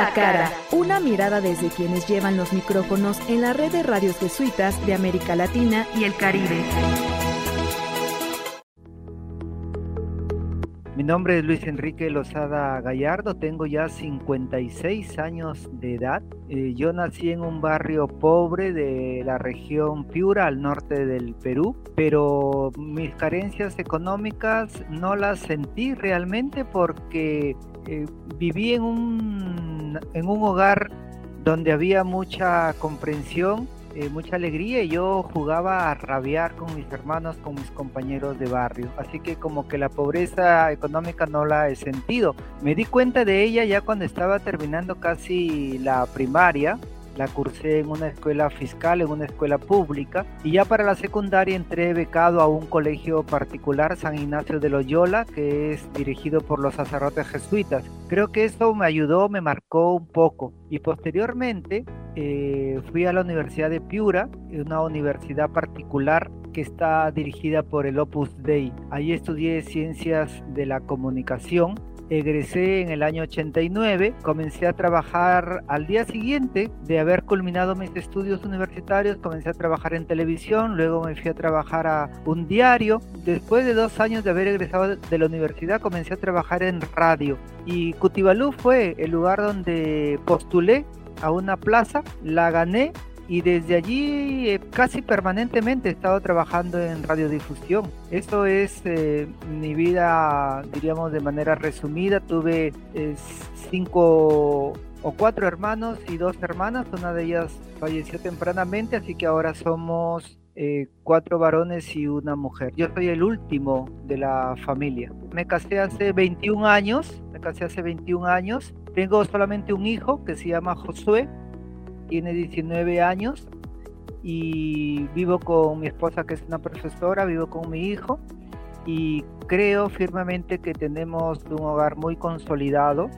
A una mirada desde quienes llevan los micrófonos en la red de radios jesuitas de América Latina y el Caribe. Mi nombre es Luis Enrique Lozada Gallardo, tengo ya 56 años de edad. Eh, yo nací en un barrio pobre de la región Piura, al norte del Perú, pero mis carencias económicas no las sentí realmente porque eh, viví en un, en un hogar donde había mucha comprensión eh, mucha alegría y yo jugaba a rabiar con mis hermanos, con mis compañeros de barrio. Así que como que la pobreza económica no la he sentido. Me di cuenta de ella ya cuando estaba terminando casi la primaria la cursé en una escuela fiscal, en una escuela pública, y ya para la secundaria entré becado a un colegio particular, San Ignacio de Loyola, que es dirigido por los sacerdotes jesuitas. Creo que eso me ayudó, me marcó un poco. Y posteriormente eh, fui a la Universidad de Piura, una universidad particular que está dirigida por el Opus Dei. Ahí estudié ciencias de la comunicación egresé en el año 89, comencé a trabajar al día siguiente de haber culminado mis estudios universitarios, comencé a trabajar en televisión, luego me fui a trabajar a un diario. Después de dos años de haber egresado de la universidad, comencé a trabajar en radio y Cutibalú fue el lugar donde postulé a una plaza, la gané y desde allí eh, casi permanentemente he estado trabajando en radiodifusión. Eso es eh, mi vida, diríamos de manera resumida. Tuve eh, cinco o cuatro hermanos y dos hermanas. Una de ellas falleció tempranamente, así que ahora somos cuatro varones y una mujer. Yo soy el último de la familia. Me casé hace 21 años, me casé hace 21 años. Tengo solamente un hijo que se llama Josué, tiene 19 años y vivo con mi esposa que es una profesora, vivo con mi hijo y creo firmemente que tenemos un hogar muy consolidado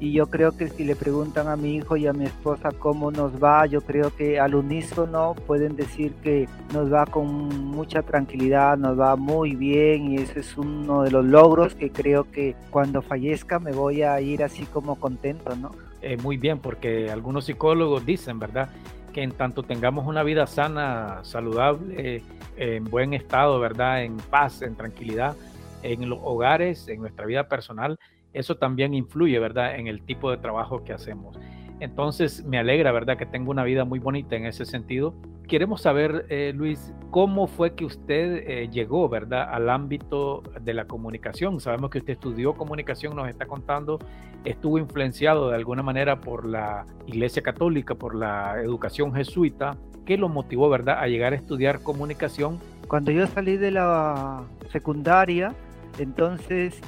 y yo creo que si le preguntan a mi hijo y a mi esposa cómo nos va, yo creo que al unísono pueden decir que nos va con mucha tranquilidad, nos va muy bien y ese es uno de los logros que creo que cuando fallezca me voy a ir así como contento, ¿no? Eh, muy bien, porque algunos psicólogos dicen, ¿verdad? Que en tanto tengamos una vida sana, saludable, en buen estado, ¿verdad? En paz, en tranquilidad, en los hogares, en nuestra vida personal, eso también influye, ¿verdad? En el tipo de trabajo que hacemos. Entonces me alegra, ¿verdad? Que tengo una vida muy bonita en ese sentido. Queremos saber, eh, Luis, cómo fue que usted eh, llegó, ¿verdad? Al ámbito de la comunicación. Sabemos que usted estudió comunicación, nos está contando, estuvo influenciado de alguna manera por la Iglesia Católica, por la educación jesuita. ¿Qué lo motivó, verdad, a llegar a estudiar comunicación? Cuando yo salí de la secundaria, entonces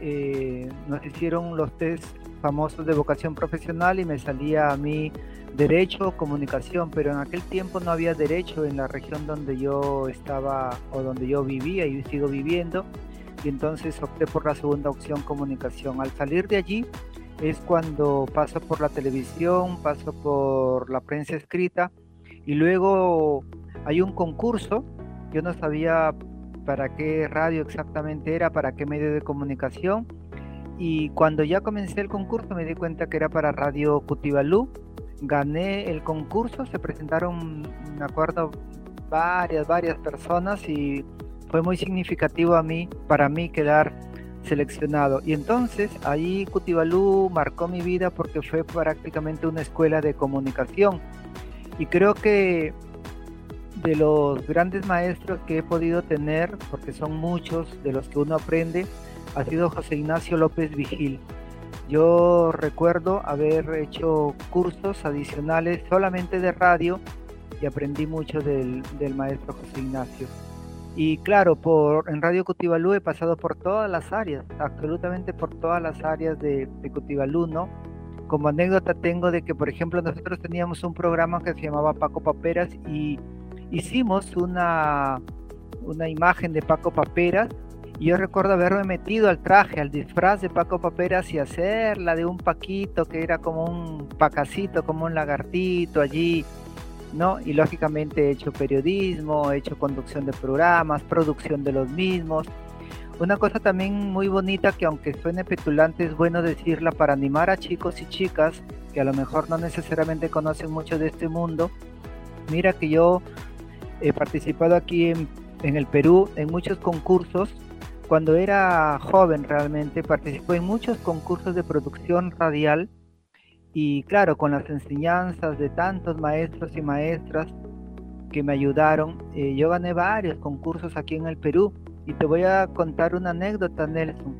eh, nos hicieron los test famosos de vocación profesional y me salía a mí derecho comunicación, pero en aquel tiempo no había derecho en la región donde yo estaba o donde yo vivía y sigo viviendo y entonces opté por la segunda opción comunicación. Al salir de allí es cuando paso por la televisión, paso por la prensa escrita y luego hay un concurso, yo no sabía para qué radio exactamente era, para qué medio de comunicación y cuando ya comencé el concurso me di cuenta que era para Radio Cutibalú. Gané el concurso, se presentaron, me acuerdo, varias, varias personas y fue muy significativo a mí, para mí quedar seleccionado. Y entonces ahí Cutibalú marcó mi vida porque fue prácticamente una escuela de comunicación. Y creo que de los grandes maestros que he podido tener, porque son muchos de los que uno aprende, ha sido José Ignacio López Vigil. Yo recuerdo haber hecho cursos adicionales solamente de radio y aprendí mucho del, maestro José Ignacio. Y claro, por, en Radio Cutibalú he pasado por todas las áreas, absolutamente por todas las áreas de, de ¿no? Como anécdota tengo de que, por ejemplo, nosotros teníamos un programa que se llamaba Paco Paperas y hicimos una, una imagen de Paco Paperas y yo recuerdo haberme metido al traje, al disfraz de Paco Paperas y hacerla de un paquito que era como un pacacito, como un lagartito allí, ¿no? Y lógicamente he hecho periodismo, he hecho conducción de programas, producción de los mismos. Una cosa también muy bonita que aunque suene petulante es bueno decirla para animar a chicos y chicas que a lo mejor no necesariamente conocen mucho de este mundo. Mira que yo he participado aquí en, en el Perú en muchos concursos. Cuando era joven realmente participé en muchos concursos de producción radial y claro, con las enseñanzas de tantos maestros y maestras que me ayudaron, eh, yo gané varios concursos aquí en el Perú y te voy a contar una anécdota, Nelson.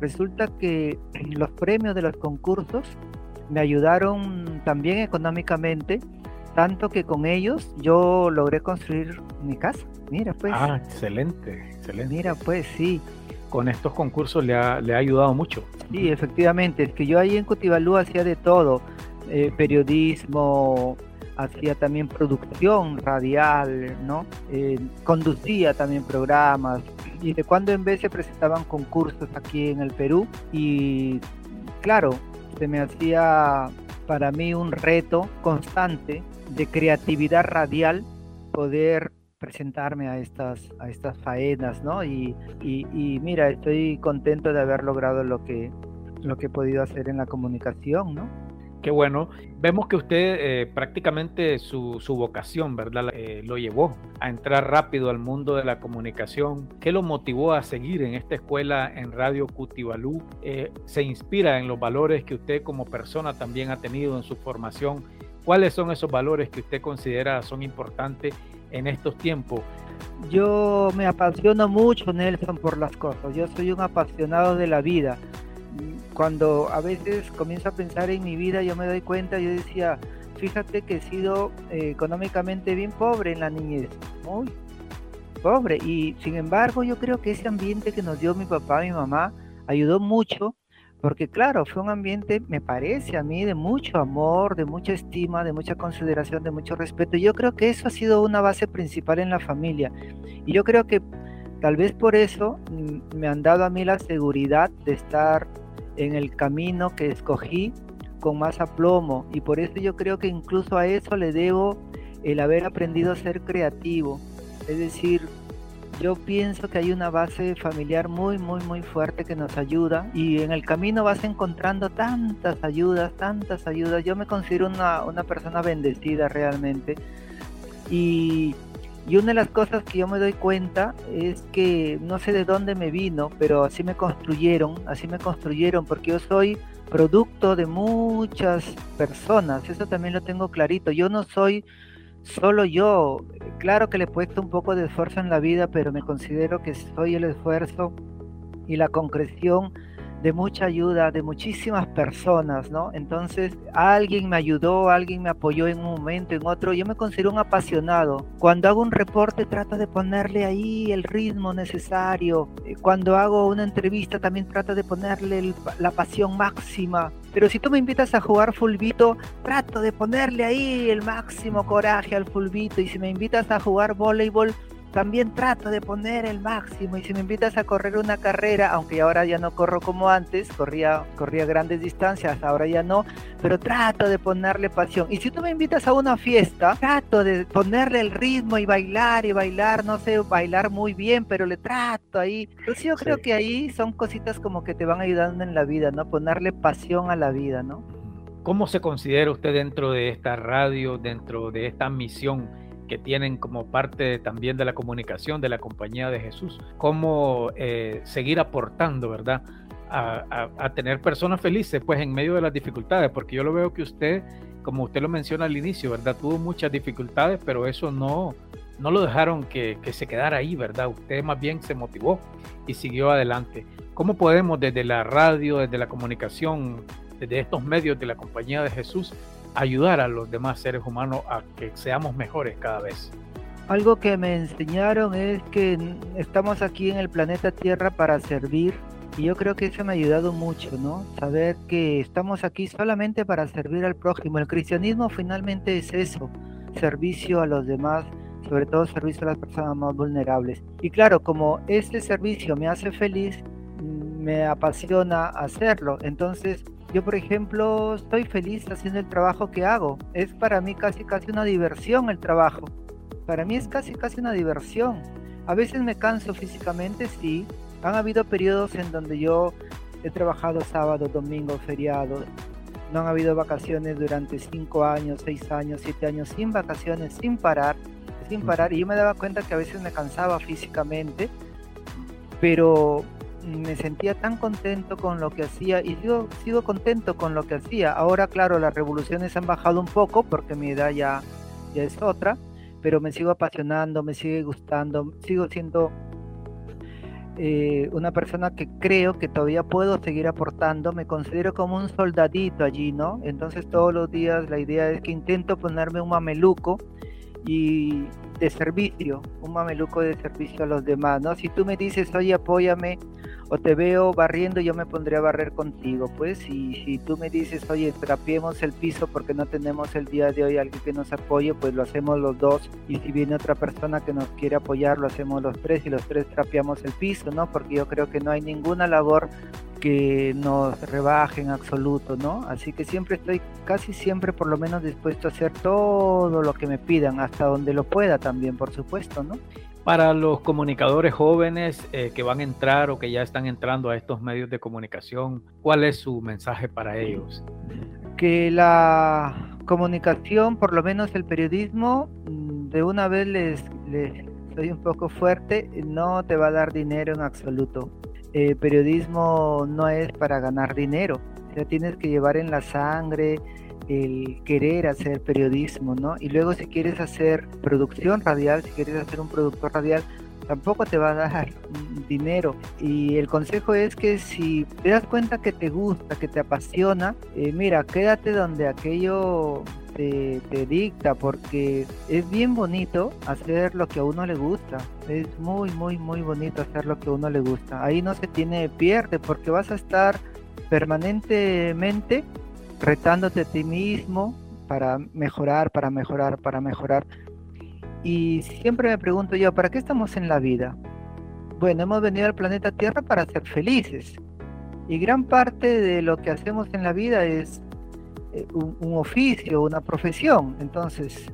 Resulta que los premios de los concursos me ayudaron también económicamente, tanto que con ellos yo logré construir mi casa. Mira, pues. Ah, excelente, excelente. Mira, pues sí. Con estos concursos le ha, le ha ayudado mucho. Sí, efectivamente. Es que yo ahí en Cutibalú hacía de todo: eh, periodismo, hacía también producción radial, ¿no? Eh, conducía también programas y de cuando en vez se presentaban concursos aquí en el Perú y claro, se me hacía para mí un reto constante de creatividad radial poder presentarme a estas, a estas faenas, ¿no? Y, y, mira, estoy contento de haber logrado lo que, lo que he podido hacer en la comunicación, ¿no? Qué bueno. Vemos que usted eh, prácticamente su, su, vocación, ¿verdad? Eh, lo llevó a entrar rápido al mundo de la comunicación. ¿Qué lo motivó a seguir en esta escuela en Radio Cutibalú? Eh, ¿Se inspira en los valores que usted como persona también ha tenido en su formación? ¿Cuáles son esos valores que usted considera son importantes en estos tiempos? Yo me apasiono mucho, Nelson, por las cosas. Yo soy un apasionado de la vida cuando a veces comienzo a pensar en mi vida, yo me doy cuenta, yo decía, fíjate que he sido eh, económicamente bien pobre en la niñez, muy pobre. Y sin embargo, yo creo que ese ambiente que nos dio mi papá, mi mamá, ayudó mucho, porque claro, fue un ambiente, me parece a mí, de mucho amor, de mucha estima, de mucha consideración, de mucho respeto. Yo creo que eso ha sido una base principal en la familia. Y yo creo que tal vez por eso mm, me han dado a mí la seguridad de estar en el camino que escogí con más aplomo y por eso yo creo que incluso a eso le debo el haber aprendido a ser creativo. Es decir, yo pienso que hay una base familiar muy, muy, muy fuerte que nos ayuda y en el camino vas encontrando tantas ayudas, tantas ayudas. Yo me considero una, una persona bendecida realmente y y una de las cosas que yo me doy cuenta es que no sé de dónde me vino, pero así me construyeron, así me construyeron, porque yo soy producto de muchas personas, eso también lo tengo clarito. Yo no soy solo yo, claro que le he puesto un poco de esfuerzo en la vida, pero me considero que soy el esfuerzo y la concreción de mucha ayuda de muchísimas personas, ¿no? Entonces, alguien me ayudó, alguien me apoyó en un momento, en otro. Yo me considero un apasionado. Cuando hago un reporte, trato de ponerle ahí el ritmo necesario. Eh, cuando hago una entrevista, también trato de ponerle la pasión máxima. Pero si tú me invitas a jugar fulbito, trato de ponerle ahí el máximo coraje al fulbito. Y si me invitas a jugar voleibol, también trato de poner el máximo y si me invitas a correr una carrera, aunque ahora ya no corro como antes, corría, corría grandes distancias, ahora ya no, pero trato de ponerle pasión. Y si tú me invitas a una fiesta, trato de ponerle el ritmo y bailar y bailar, no sé, bailar muy bien, pero le trato ahí. Entonces yo creo que ahí son cositas como que te van ayudando en la vida, ¿no? Ponerle pasión a la vida, ¿no? ¿Cómo se considera usted dentro de esta radio, dentro de esta misión? Que tienen como parte también de la comunicación de la compañía de Jesús, cómo eh, seguir aportando, ¿verdad? A, tener personas felices, pues en medio de las dificultades, porque yo lo veo que usted, como usted lo menciona al inicio, ¿verdad? Tuvo muchas dificultades, pero eso no, no lo dejaron que, que se quedara ahí, ¿verdad? Usted más bien se motivó y siguió adelante. ¿Cómo podemos desde la radio, desde la comunicación, desde estos medios de la compañía de Jesús, ayudar a los demás seres humanos a que seamos mejores cada vez. Algo que me enseñaron es que estamos aquí en el planeta Tierra para servir y yo creo que eso me ha ayudado mucho, ¿no? Saber que estamos aquí solamente para servir al prójimo. El cristianismo finalmente es eso, servicio a los demás, sobre todo servicio a las personas más vulnerables. Y claro, como este servicio me hace feliz, me apasiona hacerlo. Entonces, yo, por ejemplo, estoy feliz haciendo el trabajo que hago. Es para mí casi casi una diversión el trabajo. Para mí es casi casi una diversión. A veces me canso físicamente, sí, Han habido periodos en donde yo he trabajado sábado, domingo, feriado. No han habido vacaciones durante cinco años, seis años, siete años, sin vacaciones, sin parar, sin parar. Y yo me daba cuenta que a veces me cansaba físicamente, pero me sentía tan contento con lo que hacía y sigo, sigo contento con lo que hacía. Ahora, claro, las revoluciones han bajado un poco porque mi edad ya, ya es otra, pero me sigo apasionando, me sigue gustando, sigo siendo eh, una persona que creo que todavía puedo seguir aportando, me considero como un soldadito allí, ¿no? Entonces todos los días la idea es que intento ponerme un mameluco y de servicio, un mameluco de servicio a los demás, ¿no? Si tú me dices, oye, apóyame, o te veo barriendo, yo me pondré a barrer contigo, pues, y si tú me dices, oye, trapiemos el piso porque no tenemos el día de hoy alguien que nos apoye, pues lo hacemos los dos, y si viene otra persona que nos quiere apoyar, lo hacemos los tres, y los tres trapeamos el piso, ¿no? Porque yo creo que no hay ninguna labor que nos rebaje en absoluto, ¿no? Así que siempre estoy, casi siempre por lo menos dispuesto a hacer todo lo que me pidan, hasta donde lo pueda también, por supuesto, ¿no? Para los comunicadores jóvenes eh, que van a entrar o que ya están entrando a estos medios de comunicación, ¿cuál es su mensaje para ellos? Que la comunicación, por lo menos el periodismo, mm, de una vez les, les soy un poco fuerte, no te va a dar dinero en absoluto eh, periodismo no es para ganar dinero, o tienes que llevar en la sangre el querer hacer periodismo, ¿no? Y luego si quieres hacer producción radial, si quieres hacer un productor radial, tampoco te va a dar dinero. Y el consejo es que si te das cuenta que te gusta, que te apasiona, eh, mira, quédate donde aquello te, dicta porque es bien bonito hacer lo que a uno le gusta. Es muy, muy, muy bonito hacer lo que a uno le gusta. Ahí no se tiene pierde porque vas a estar permanentemente retándote a ti mismo para mejorar, para mejorar, para mejorar. Y siempre me pregunto yo, ¿para qué estamos en la vida? Bueno, hemos venido al planeta Tierra para ser felices. Y gran parte de lo que hacemos en la vida es eh, un, oficio, una profesión. Entonces,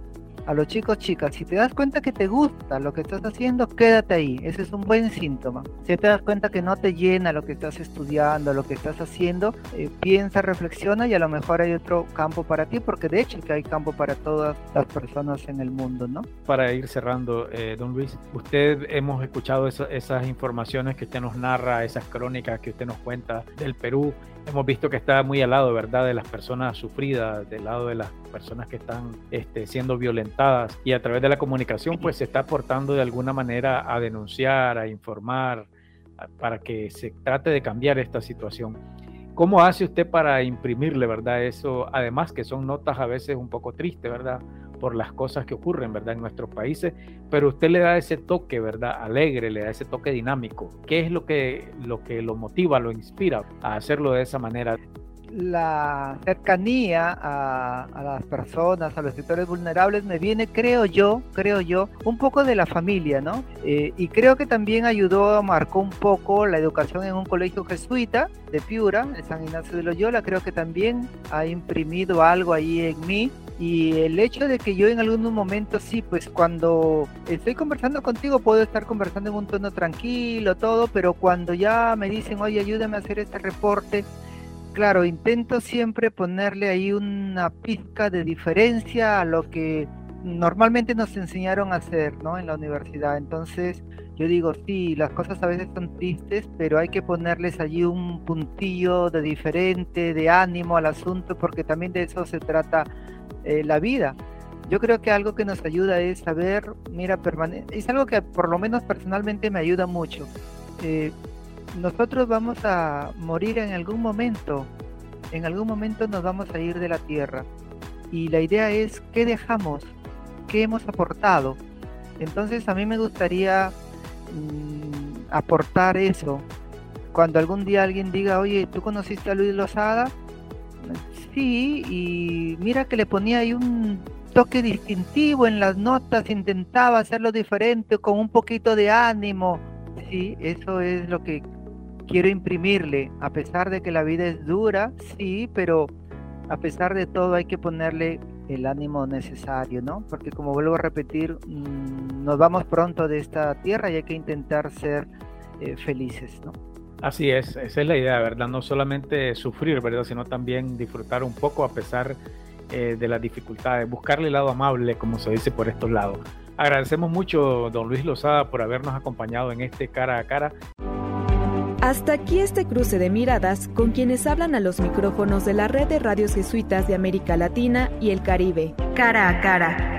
a los chicos, chicas, si te das cuenta que te gusta lo que estás haciendo, quédate ahí. Ese es un buen síntoma. Si te das cuenta que no te llena lo que estás estudiando, lo que estás haciendo, eh, piensa, reflexiona y a lo mejor hay otro campo para ti, porque de hecho que hay campo para todas las personas en el mundo, ¿no? Para ir cerrando, eh, don Luis, usted hemos escuchado esas informaciones que usted nos narra, esas crónicas que usted nos cuenta del Perú hemos visto que está muy al lado, ¿verdad?, de las personas sufridas, del lado de las personas que están este, siendo violentadas y a través de la comunicación pues se está aportando de alguna manera a denunciar, a informar, para que se trate de cambiar esta situación. ¿Cómo hace usted para imprimirle, verdad, eso? Además que son notas a veces un poco tristes, ¿verdad? por las cosas que ocurren, ¿verdad? En nuestros países, pero usted le da ese toque, ¿verdad? Alegre, le da ese toque dinámico. ¿Qué es lo que lo, que lo motiva, lo inspira a hacerlo de esa manera? La cercanía a, las personas, a los sectores vulnerables, me viene, creo yo, creo yo, un poco de la familia, ¿no? Eh, y creo que también ayudó, marcó un poco la educación en un colegio jesuita de Piura, en San Ignacio de Loyola, creo que también ha imprimido algo ahí en mí y el hecho de que yo en algún momento sí, pues cuando estoy conversando contigo puedo estar conversando en un tono tranquilo, todo, pero cuando ya me dicen, oye, ayúdame a hacer este reporte, claro, intento siempre ponerle ahí una pizca de diferencia a lo que normalmente nos enseñaron a hacer, ¿no? En la universidad. Entonces, yo digo, sí, las cosas a veces son tristes, pero hay que ponerles allí un puntillo de diferente, de ánimo al asunto, porque también de eso se trata eh, la vida. Yo creo que algo que nos ayuda es saber, mira, es algo que por lo menos personalmente me ayuda mucho. Eh, nosotros vamos a morir en algún momento, en algún momento nos vamos a ir de la tierra. Y la idea es qué dejamos, qué hemos aportado. Entonces a mí me gustaría mm, aportar eso. Cuando algún día alguien diga, oye, ¿tú conociste a Luis Lozada? Sí, y mira que le ponía ahí un toque distintivo en las notas, intentaba hacerlo diferente con un poquito de ánimo. Sí, eso es lo que quiero imprimirle, a pesar de que la vida es dura, sí, pero a pesar de todo hay que ponerle el ánimo necesario, ¿no? Porque como vuelvo a repetir, mm, nos vamos pronto de esta tierra y hay que intentar ser eh, felices, ¿no? Así es, esa es la idea, ¿verdad? No solamente sufrir, ¿verdad? Sino también disfrutar un poco a pesar eh, de las dificultades, buscarle el lado amable, como se dice por estos lados. Agradecemos mucho, don Luis Lozada, por habernos acompañado en este cara a cara. Hasta aquí este cruce de miradas con quienes hablan a los micrófonos de la red de radios jesuitas de América Latina y el Caribe. Cara a cara